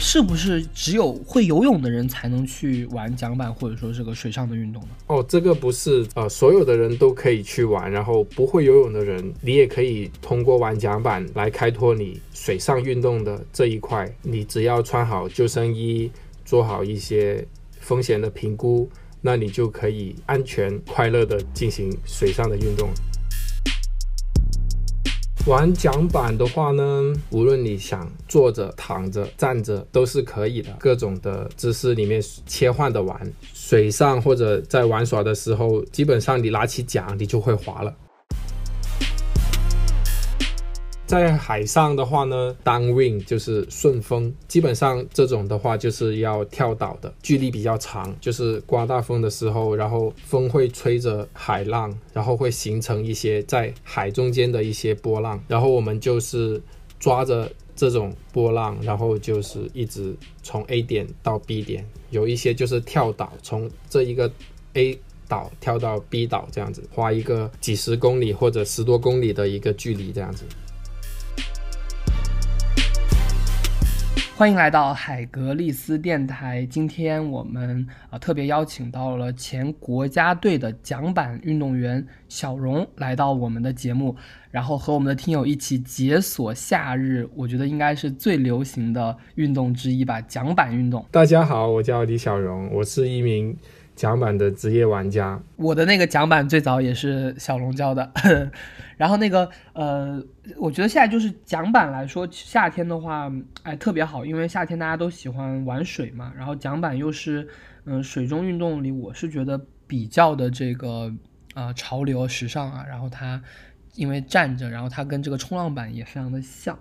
是不是只有会游泳的人才能去玩桨板或者说这个水上的运动呢？哦，这个不是呃，所有的人都可以去玩，然后不会游泳的人，你也可以通过玩桨板来开拓你水上运动的这一块。你只要穿好救生衣，做好一些风险的评估，那你就可以安全快乐的进行水上的运动。玩桨板的话呢，无论你想坐着、躺着、站着都是可以的，各种的姿势里面切换的玩。水上或者在玩耍的时候，基本上你拿起桨，你就会滑了。在海上的话呢，downwind 就是顺风，基本上这种的话就是要跳岛的，距离比较长，就是刮大风的时候，然后风会吹着海浪，然后会形成一些在海中间的一些波浪，然后我们就是抓着这种波浪，然后就是一直从 A 点到 B 点，有一些就是跳岛，从这一个 A 岛跳到 B 岛这样子，花一个几十公里或者十多公里的一个距离这样子。欢迎来到海格力斯电台。今天我们啊特别邀请到了前国家队的桨板运动员小荣来到我们的节目，然后和我们的听友一起解锁夏日，我觉得应该是最流行的运动之一吧——桨板运动。大家好，我叫李小荣，我是一名。桨板的职业玩家，我的那个桨板最早也是小龙教的。然后那个呃，我觉得现在就是桨板来说，夏天的话，哎，特别好，因为夏天大家都喜欢玩水嘛。然后桨板又是嗯水中运动里，我是觉得比较的这个呃潮流时尚啊。然后它因为站着，然后它跟这个冲浪板也非常的像。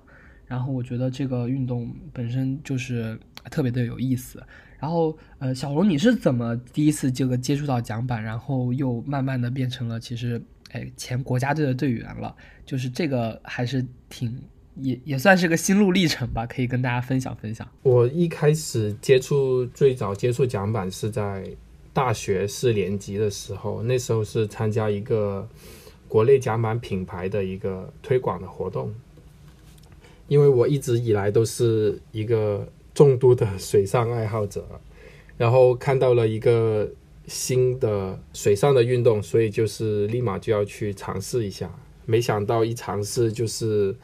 然后我觉得这个运动本身就是特别的有意思。然后，呃，小龙，你是怎么第一次这个接触到桨板，然后又慢慢的变成了其实，哎，前国家队的队员了？就是这个还是挺也也算是个心路历程吧，可以跟大家分享分享。我一开始接触最早接触桨板是在大学四年级的时候，那时候是参加一个国内桨板品牌的一个推广的活动，因为我一直以来都是一个。重度的水上爱好者，然后看到了一个新的水上的运动，所以就是立马就要去尝试一下。没想到一尝试就是，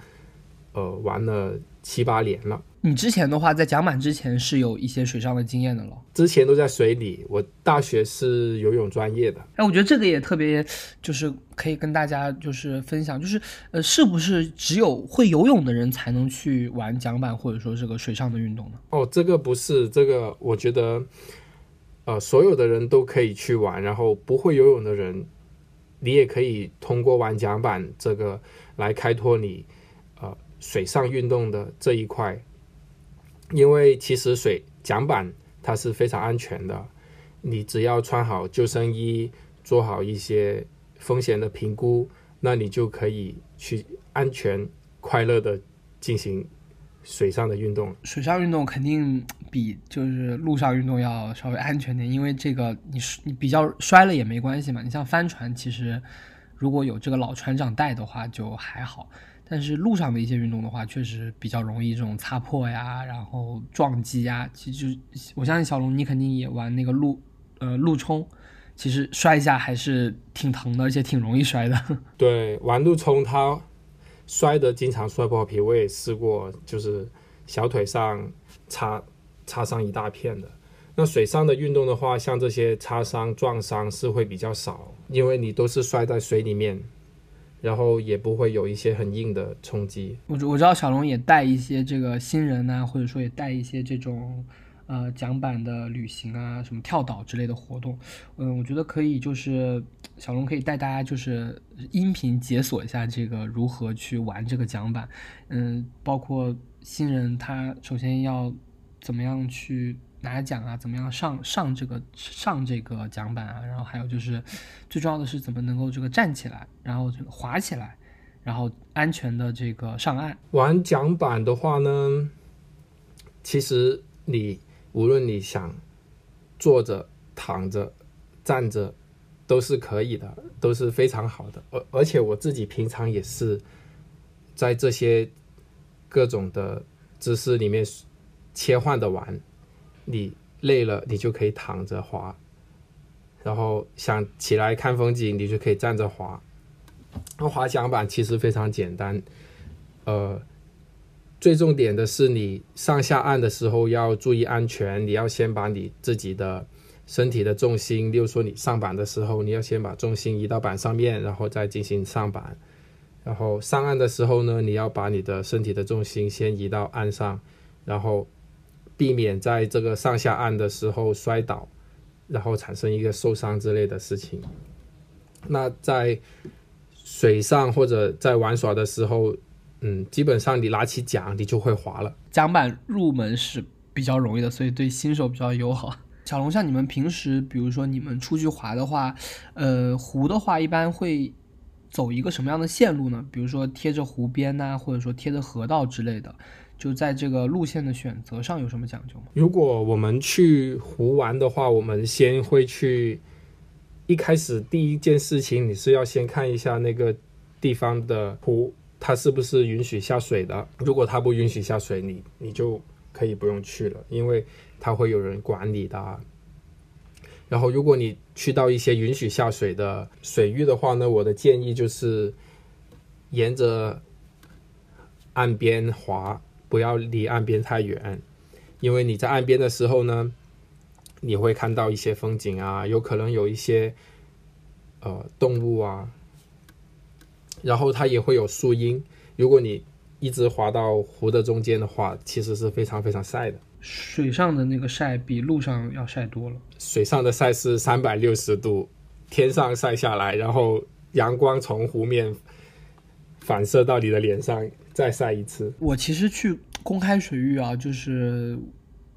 呃，玩了七八年了。你之前的话，在桨板之前是有一些水上的经验的了。之前都在水里，我大学是游泳专业的。哎，我觉得这个也特别，就是可以跟大家就是分享，就是呃，是不是只有会游泳的人才能去玩桨板或者说这个水上的运动呢？哦，这个不是，这个我觉得，呃，所有的人都可以去玩，然后不会游泳的人，你也可以通过玩桨板这个来开拓你呃水上运动的这一块。因为其实水桨板它是非常安全的，你只要穿好救生衣，做好一些风险的评估，那你就可以去安全快乐的进行水上的运动。水上运动肯定比就是陆上运动要稍微安全点，因为这个你你比较摔了也没关系嘛。你像帆船，其实如果有这个老船长带的话就还好。但是路上的一些运动的话，确实比较容易这种擦破呀，然后撞击呀。其实我相信小龙，你肯定也玩那个路，呃，路冲，其实摔一下还是挺疼的，而且挺容易摔的。对，玩路冲它摔的经常摔破皮，我也试过，就是小腿上擦擦伤一大片的。那水上的运动的话，像这些擦伤撞伤是会比较少，因为你都是摔在水里面。然后也不会有一些很硬的冲击。我我知道小龙也带一些这个新人呐，或者说也带一些这种呃桨板的旅行啊，什么跳岛之类的活动。嗯，我觉得可以，就是小龙可以带大家就是音频解锁一下这个如何去玩这个桨板。嗯，包括新人他首先要怎么样去。拿奖啊，怎么样上上这个上这个桨板啊？然后还有就是最重要的是怎么能够这个站起来，然后这个滑起来，然后安全的这个上岸。玩桨板的话呢，其实你无论你想坐着、躺着、站着都是可以的，都是非常好的。而而且我自己平常也是在这些各种的姿势里面。切换的玩，你累了你就可以躺着滑，然后想起来看风景，你就可以站着滑。那滑桨板其实非常简单，呃，最重点的是你上下岸的时候要注意安全，你要先把你自己的身体的重心，例如说你上板的时候，你要先把重心移到板上面，然后再进行上板。然后上岸的时候呢，你要把你的身体的重心先移到岸上，然后避免在这个上下岸的时候摔倒，然后产生一个受伤之类的事情。那在水上或者在玩耍的时候，嗯，基本上你拿起桨，你就会滑了。桨板入门是比较容易的，所以对新手比较友好。小龙，像你们平时，比如说你们出去滑的话，呃，湖的话一般会。走一个什么样的线路呢？比如说贴着湖边呐，或者说贴着河道之类的，就在这个路线的选择上有什么讲究吗？如果我们去湖玩的话，我们先会去，一开始第一件事情你是要先看一下那个地方的湖，它是不是允许下水的。如果它不允许下水，你你就可以不用去了，因为它会有人管理的。然后，如果你去到一些允许下水的水域的话呢，我的建议就是沿着岸边滑，不要离岸边太远，因为你在岸边的时候呢，你会看到一些风景啊，有可能有一些呃动物啊，然后它也会有树荫。如果你一直滑到湖的中间的话，其实是非常非常晒的。水上的那个晒比路上要晒多了。水上的晒是三百六十度，天上晒下来，然后阳光从湖面反射到你的脸上，再晒一次。我其实去公开水域啊，就是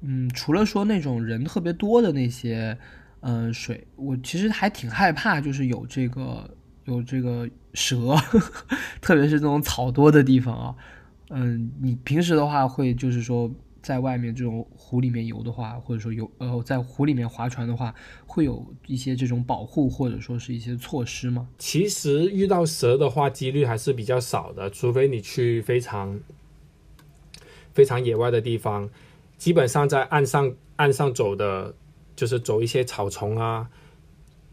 嗯，除了说那种人特别多的那些嗯水，我其实还挺害怕，就是有这个有这个蛇，特别是那种草多的地方啊。嗯，你平时的话会就是说。在外面这种湖里面游的话，或者说游呃在湖里面划船的话，会有一些这种保护或者说是一些措施吗？其实遇到蛇的话，几率还是比较少的，除非你去非常非常野外的地方。基本上在岸上岸上走的，就是走一些草丛啊，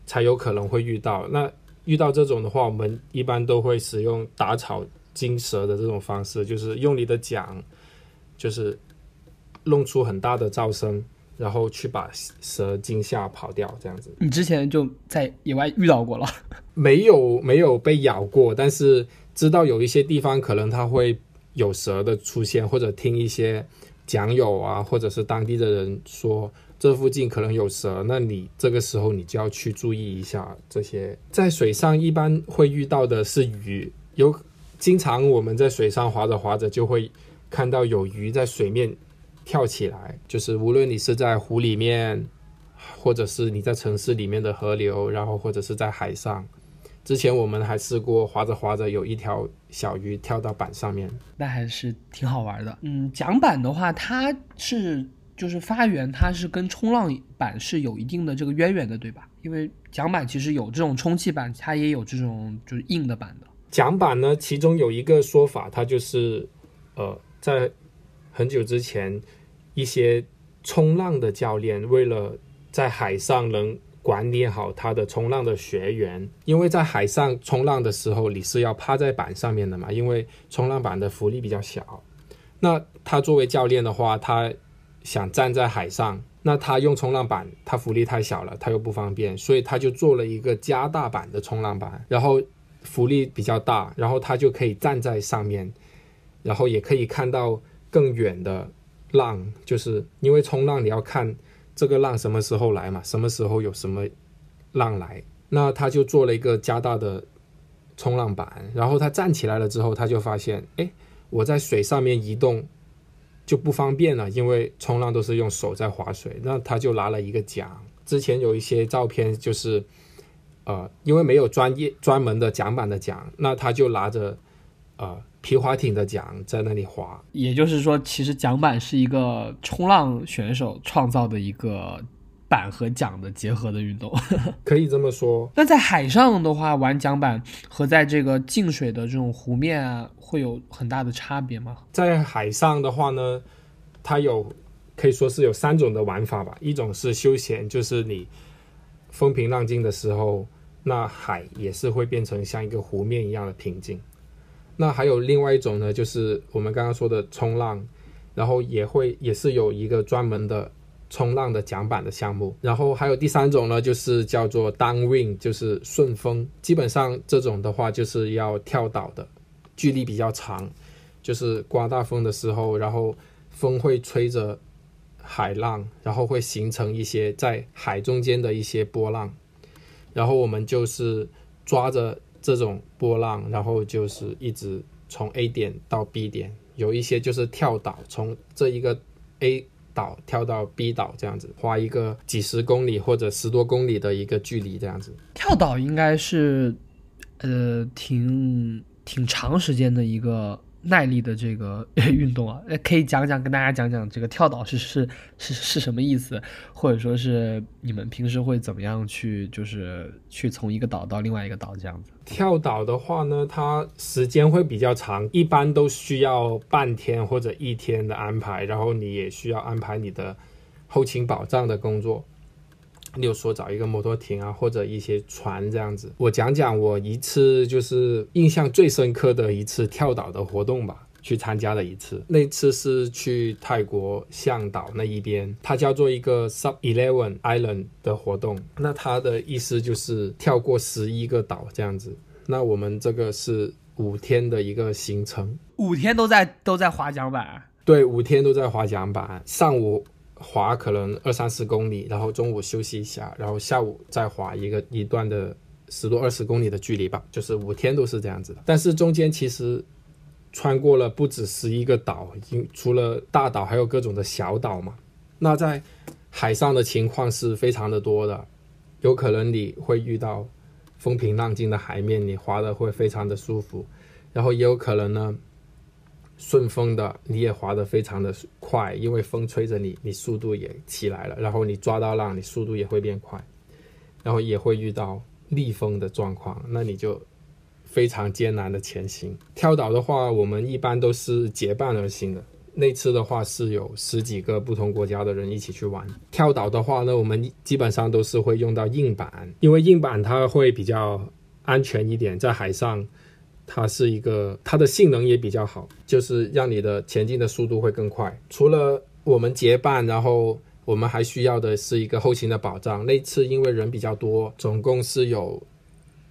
才有可能会遇到。那遇到这种的话，我们一般都会使用打草惊蛇的这种方式，就是用你的桨，就是。弄出很大的噪声，然后去把蛇惊吓跑掉，这样子。你之前就在野外遇到过了？没有，没有被咬过，但是知道有一些地方可能它会有蛇的出现，或者听一些讲友啊，或者是当地的人说这附近可能有蛇，那你这个时候你就要去注意一下这些。在水上一般会遇到的是鱼，有经常我们在水上划着划着就会看到有鱼在水面。跳起来，就是无论你是在湖里面，或者是你在城市里面的河流，然后或者是在海上。之前我们还试过划着划着，有一条小鱼跳到板上面，那还是挺好玩的。嗯，桨板的话，它是就是发源，它是跟冲浪板是有一定的这个渊源的，对吧？因为桨板其实有这种充气板，它也有这种就是硬的板的。桨板呢，其中有一个说法，它就是呃，在很久之前。一些冲浪的教练为了在海上能管理好他的冲浪的学员，因为在海上冲浪的时候你是要趴在板上面的嘛，因为冲浪板的浮力比较小。那他作为教练的话，他想站在海上，那他用冲浪板，他浮力太小了，他又不方便，所以他就做了一个加大版的冲浪板，然后浮力比较大，然后他就可以站在上面，然后也可以看到更远的。浪就是因为冲浪，你要看这个浪什么时候来嘛，什么时候有什么浪来，那他就做了一个加大的冲浪板，然后他站起来了之后，他就发现，哎，我在水上面移动就不方便了，因为冲浪都是用手在划水，那他就拿了一个桨。之前有一些照片就是，呃，因为没有专业专门的桨板的桨，那他就拿着，呃。皮划艇的桨在那里划，也就是说，其实桨板是一个冲浪选手创造的一个板和桨的结合的运动，可以这么说。那在海上的话，玩桨板和在这个静水的这种湖面啊，会有很大的差别吗？在海上的话呢，它有可以说是有三种的玩法吧。一种是休闲，就是你风平浪静的时候，那海也是会变成像一个湖面一样的平静。那还有另外一种呢，就是我们刚刚说的冲浪，然后也会也是有一个专门的冲浪的桨板的项目。然后还有第三种呢，就是叫做 downwind，就是顺风。基本上这种的话就是要跳岛的，距离比较长，就是刮大风的时候，然后风会吹着海浪，然后会形成一些在海中间的一些波浪，然后我们就是抓着。这种波浪，然后就是一直从 A 点到 B 点，有一些就是跳岛，从这一个 A 岛跳到 B 岛这样子，花一个几十公里或者十多公里的一个距离这样子。跳岛应该是，呃，挺挺长时间的一个。耐力的这个 运动啊，可以讲讲跟大家讲讲这个跳岛是是是是什么意思，或者说是你们平时会怎么样去，就是去从一个岛到另外一个岛这样子。跳岛的话呢，它时间会比较长，一般都需要半天或者一天的安排，然后你也需要安排你的后勤保障的工作。例如说找一个摩托艇啊，或者一些船这样子。我讲讲我一次就是印象最深刻的一次跳岛的活动吧，去参加了一次。那次是去泰国向岛那一边，它叫做一个 Sub Eleven Island 的活动。那它的意思就是跳过十一个岛这样子。那我们这个是五天的一个行程，五天都在都在划桨板。对，五天都在划桨板，上午。滑可能二三十公里，然后中午休息一下，然后下午再滑一个一段的十多二十公里的距离吧，就是五天都是这样子的。但是中间其实穿过了不止十一个岛，已经除了大岛还有各种的小岛嘛。那在海上的情况是非常的多的，有可能你会遇到风平浪静的海面，你滑的会非常的舒服，然后也有可能呢。顺风的你也滑得非常的快，因为风吹着你，你速度也起来了。然后你抓到浪，你速度也会变快。然后也会遇到逆风的状况，那你就非常艰难的前行。跳岛的话，我们一般都是结伴而行的。那次的话是有十几个不同国家的人一起去玩。跳岛的话呢，我们基本上都是会用到硬板，因为硬板它会比较安全一点，在海上。它是一个，它的性能也比较好，就是让你的前进的速度会更快。除了我们结伴，然后我们还需要的是一个后勤的保障。那次因为人比较多，总共是有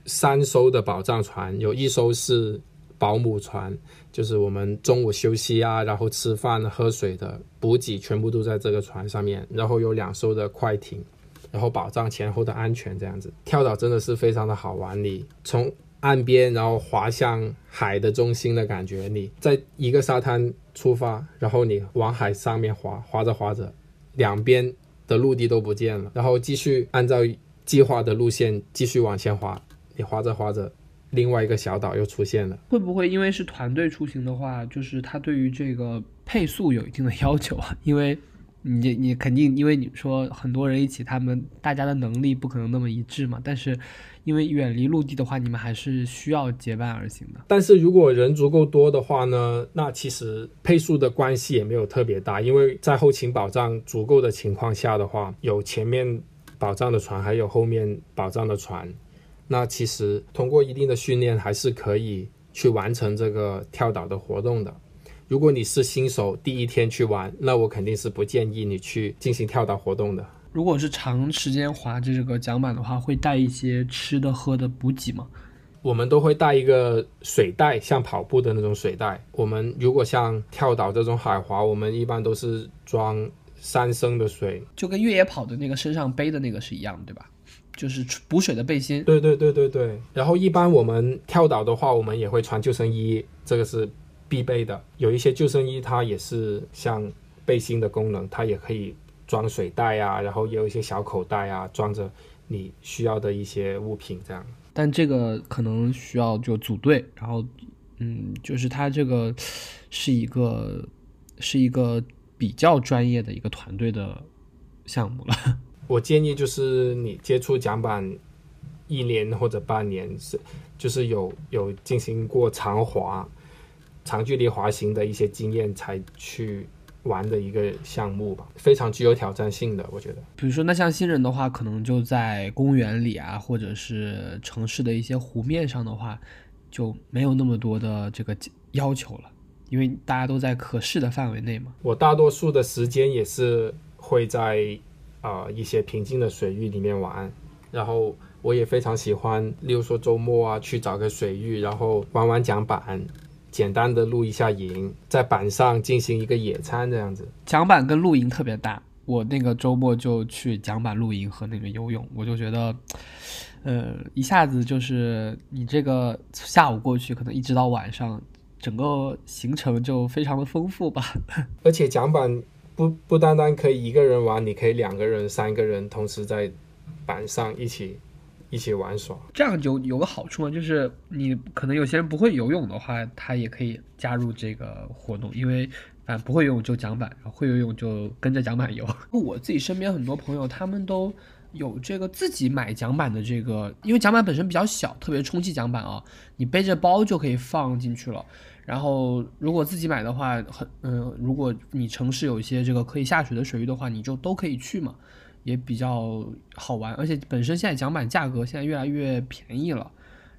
三艘的保障船，有一艘是保姆船，就是我们中午休息啊，然后吃饭喝水的补给全部都在这个船上面。然后有两艘的快艇，然后保障前后的安全这样子。跳岛真的是非常的好玩，你从。岸边，然后滑向海的中心的感觉。你在一个沙滩出发，然后你往海上面滑，滑着滑着，两边的陆地都不见了，然后继续按照计划的路线继续往前滑。你滑着滑着，另外一个小岛又出现了。会不会因为是团队出行的话，就是他对于这个配速有一定的要求啊？因为你你肯定因为你说很多人一起，他们大家的能力不可能那么一致嘛，但是。因为远离陆地的话，你们还是需要结伴而行的。但是如果人足够多的话呢，那其实配速的关系也没有特别大。因为在后勤保障足够的情况下的话，有前面保障的船，还有后面保障的船，那其实通过一定的训练，还是可以去完成这个跳岛的活动的。如果你是新手，第一天去玩，那我肯定是不建议你去进行跳岛活动的。如果是长时间滑这个桨板的话，会带一些吃的喝的补给吗？我们都会带一个水袋，像跑步的那种水袋。我们如果像跳岛这种海滑，我们一般都是装三升的水，就跟越野跑的那个身上背的那个是一样的，对吧？就是补水的背心。对对对对对。然后一般我们跳岛的话，我们也会穿救生衣，这个是必备的。有一些救生衣它也是像背心的功能，它也可以。装水袋啊，然后也有一些小口袋啊，装着你需要的一些物品这样。但这个可能需要就组队，然后，嗯，就是它这个是一个是一个比较专业的一个团队的项目了。我建议就是你接触桨板一年或者半年是，就是有有进行过长滑、长距离滑行的一些经验才去。玩的一个项目吧，非常具有挑战性的，我觉得。比如说，那像新人的话，可能就在公园里啊，或者是城市的一些湖面上的话，就没有那么多的这个要求了，因为大家都在可视的范围内嘛。我大多数的时间也是会在啊一些平静的水域里面玩，然后我也非常喜欢，例如说周末啊去找个水域，然后玩玩桨板。简单的露一下营，在板上进行一个野餐，这样子。桨板跟露营特别大，我那个周末就去桨板露营和那个游泳，我就觉得，呃，一下子就是你这个下午过去，可能一直到晚上，整个行程就非常的丰富吧。而且桨板不不单单可以一个人玩，你可以两个人、三个人同时在板上一起。一起玩耍，这样就有个好处嘛，就是你可能有些人不会游泳的话，他也可以加入这个活动，因为反正不会游泳就桨板，会游泳就跟着桨板游。我自己身边很多朋友，他们都有这个自己买桨板的这个，因为桨板本身比较小，特别充气桨板啊，你背着包就可以放进去了。然后如果自己买的话，很嗯，如果你城市有一些这个可以下水的水域的话，你就都可以去嘛。也比较好玩，而且本身现在桨板价格现在越来越便宜了。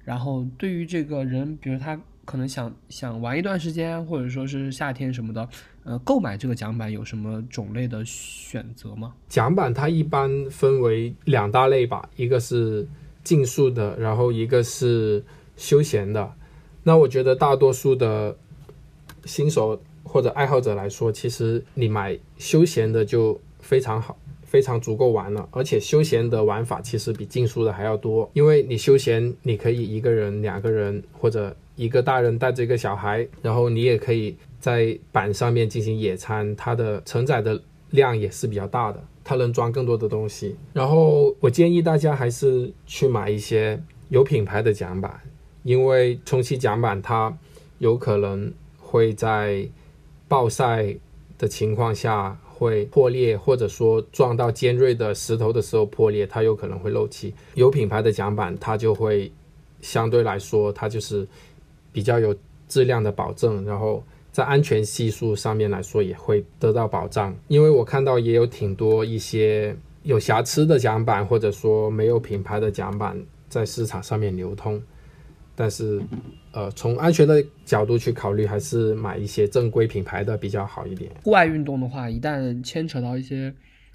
然后对于这个人，比如他可能想想玩一段时间，或者说是夏天什么的，呃，购买这个桨板有什么种类的选择吗？桨板它一般分为两大类吧，一个是竞速的，然后一个是休闲的。那我觉得大多数的新手或者爱好者来说，其实你买休闲的就非常好。非常足够玩了，而且休闲的玩法其实比竞速的还要多。因为你休闲，你可以一个人、两个人，或者一个大人带着一个小孩，然后你也可以在板上面进行野餐，它的承载的量也是比较大的，它能装更多的东西。然后我建议大家还是去买一些有品牌的桨板，因为充气桨板它有可能会在暴晒的情况下。会破裂，或者说撞到尖锐的石头的时候破裂，它有可能会漏气。有品牌的桨板，它就会相对来说，它就是比较有质量的保证，然后在安全系数上面来说也会得到保障。因为我看到也有挺多一些有瑕疵的桨板，或者说没有品牌的桨板在市场上面流通。但是，呃，从安全的角度去考虑，还是买一些正规品牌的比较好一点。户外运动的话，一旦牵扯到一些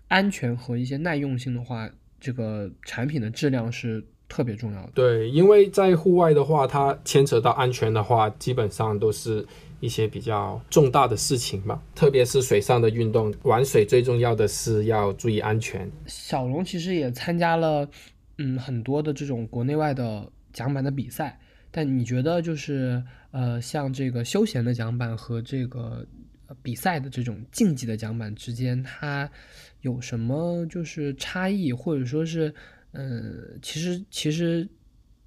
安全和一些耐用性的话，这个产品的质量是特别重要的。对，因为在户外的话，它牵扯到安全的话，基本上都是一些比较重大的事情吧。特别是水上的运动，玩水最重要的是要注意安全。小龙其实也参加了，嗯，很多的这种国内外的桨板的比赛。但你觉得就是呃，像这个休闲的桨板和这个比赛的这种竞技的桨板之间，它有什么就是差异，或者说是，嗯，其实其实。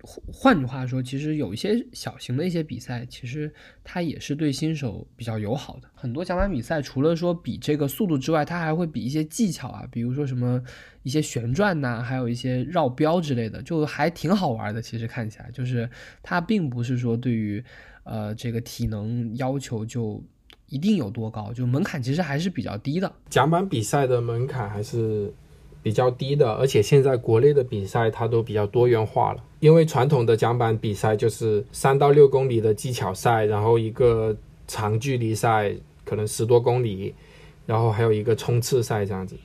换句话说，其实有一些小型的一些比赛，其实它也是对新手比较友好的。很多桨板比赛除了说比这个速度之外，它还会比一些技巧啊，比如说什么一些旋转呐，还有一些绕标之类的，就还挺好玩的。其实看起来就是它并不是说对于呃这个体能要求就一定有多高，就门槛其实还是比较低的。桨板比赛的门槛还是。比较低的，而且现在国内的比赛它都比较多元化了。因为传统的桨板比赛就是三到六公里的技巧赛，然后一个长距离赛，可能十多公里，然后还有一个冲刺赛这样子。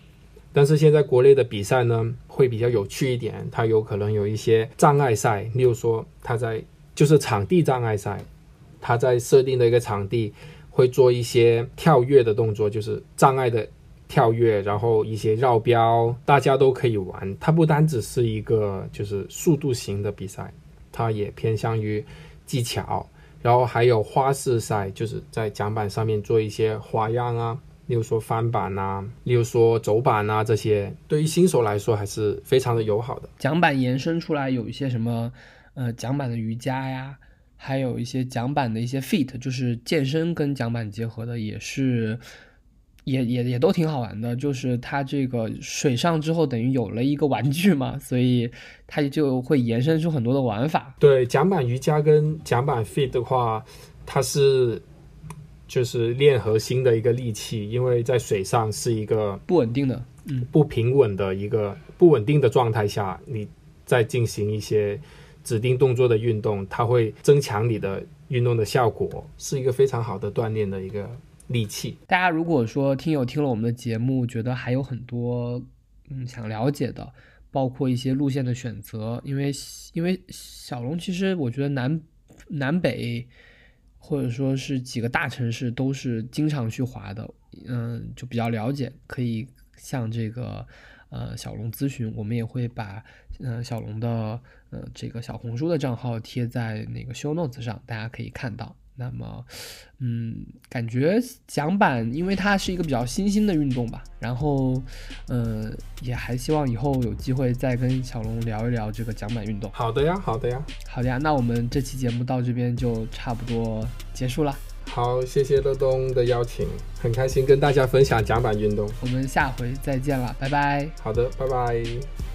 但是现在国内的比赛呢，会比较有趣一点，它有可能有一些障碍赛，例如说它在就是场地障碍赛，它在设定的一个场地会做一些跳跃的动作，就是障碍的。跳跃，然后一些绕标，大家都可以玩。它不单只是一个就是速度型的比赛，它也偏向于技巧。然后还有花式赛，就是在桨板上面做一些花样啊，例如说翻板啊，例如说走板啊，这些对于新手来说还是非常的友好的。桨板延伸出来有一些什么，呃，桨板的瑜伽呀，还有一些桨板的一些 fit，就是健身跟桨板结合的，也是。也也也都挺好玩的，就是它这个水上之后等于有了一个玩具嘛，所以它就会延伸出很多的玩法。对，桨板瑜伽跟桨板 fit 的话，它是就是练核心的一个利器，因为在水上是一个不稳定的，嗯，不平稳的一个不稳定的状态下，你在进行一些指定动作的运动，它会增强你的运动的效果，是一个非常好的锻炼的一个利器。大家如果说听友听了我们的节目，觉得还有很多嗯想了解的，包括一些路线的选择，因为因为小龙其实我觉得南南北或者说是几个大城市都是经常去滑的，嗯，就比较了解，可以向这个呃小龙咨询，我们也会把呃小龙的呃这个小红书的账号贴在那个 show notes 上，大家可以看到。那么，嗯，感觉桨板因为它是一个比较新兴的运动吧，然后，呃，也还希望以后有机会再跟小龙聊一聊这个桨板运动。好的呀，好的呀，好的呀，那我们这期节目到这边就差不多结束了。好，谢谢乐东的邀请，很开心跟大家分享桨板运动。我们下回再见了，拜拜。好的，拜拜。